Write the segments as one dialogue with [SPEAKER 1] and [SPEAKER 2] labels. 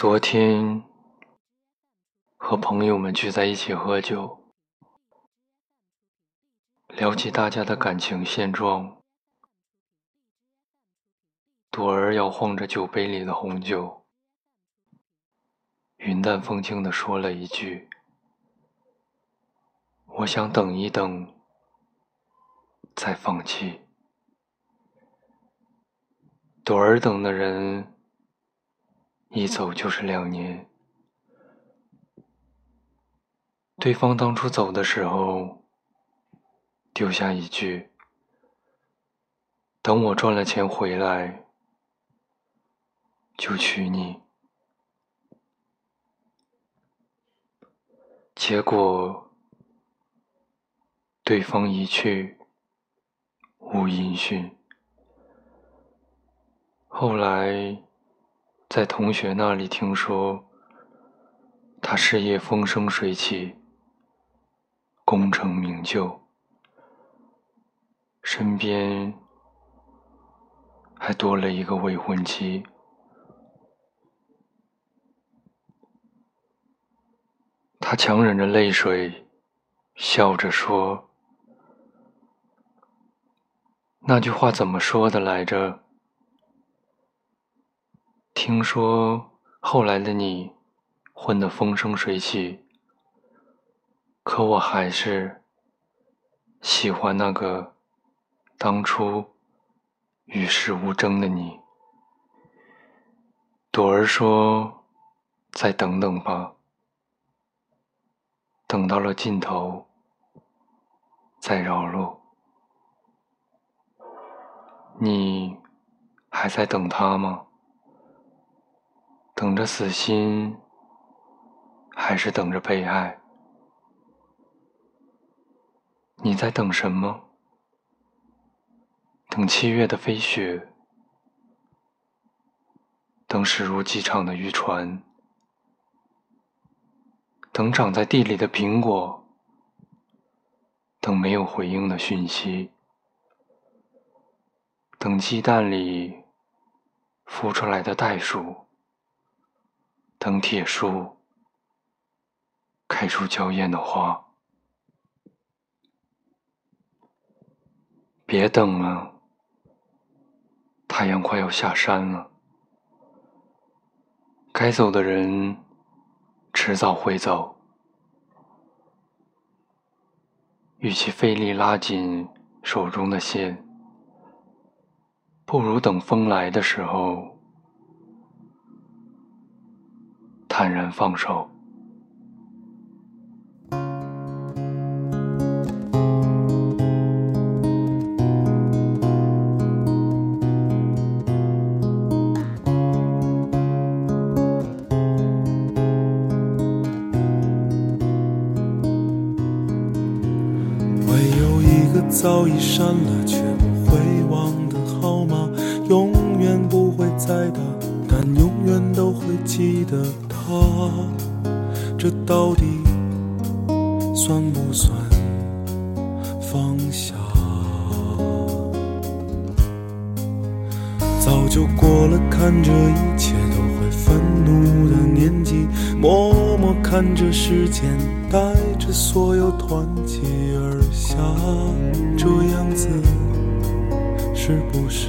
[SPEAKER 1] 昨天和朋友们聚在一起喝酒，聊起大家的感情现状。朵儿摇晃着酒杯里的红酒，云淡风轻地说了一句：“我想等一等，再放弃。”朵儿等的人。一走就是两年。对方当初走的时候，丢下一句：“等我赚了钱回来，就娶你。”结果，对方一去，无音讯。后来。在同学那里听说，他事业风生水起，功成名就，身边还多了一个未婚妻。他强忍着泪水，笑着说：“那句话怎么说的来着？”听说后来的你混得风生水起，可我还是喜欢那个当初与世无争的你。朵儿说：“再等等吧，等到了尽头再绕路。”你还在等他吗？等着死心，还是等着被爱？你在等什么？等七月的飞雪，等驶入机场的渔船，等长在地里的苹果，等没有回应的讯息，等鸡蛋里孵出来的袋鼠。等铁树开出娇艳的花，别等了，太阳快要下山了。该走的人迟早会走，与其费力拉紧手中的线，不如等风来的时候。坦然放手。
[SPEAKER 2] 唯有一个早已删了却不会忘的号码，永远不会再打，但永远都会记得。啊，这到底算不算放下？早就过了看着一切都会愤怒的年纪，默默看着时间带着所有团结而下，这样子是不是？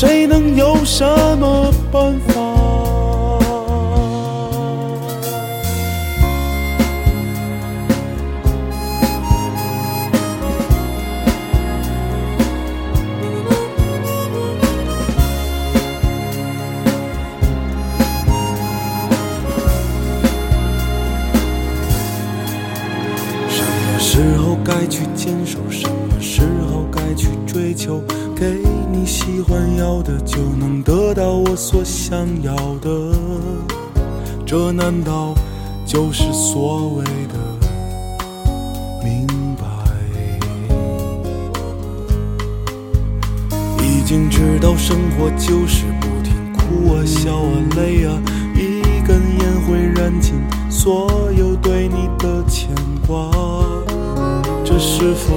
[SPEAKER 2] 谁能有什么办法？什么时候该去坚守？什去追？求，给你喜欢要的，就能得到我所想要的。这难道就是所谓的明白？已经知道生活就是不停哭啊、笑啊、累啊，一根烟会燃尽所有对你的牵挂。这是否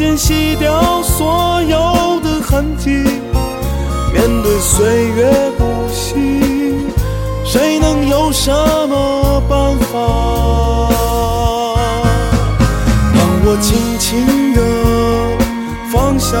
[SPEAKER 2] 间洗掉所有的痕迹。面对岁月不息，谁能有什么办法？让我轻轻地放下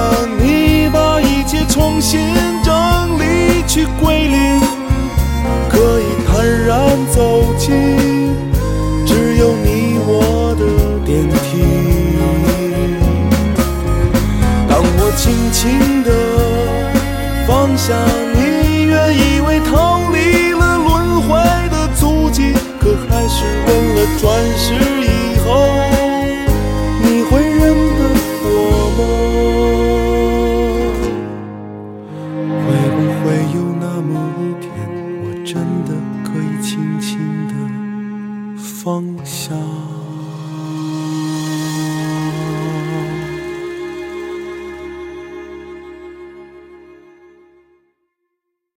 [SPEAKER 2] 方向。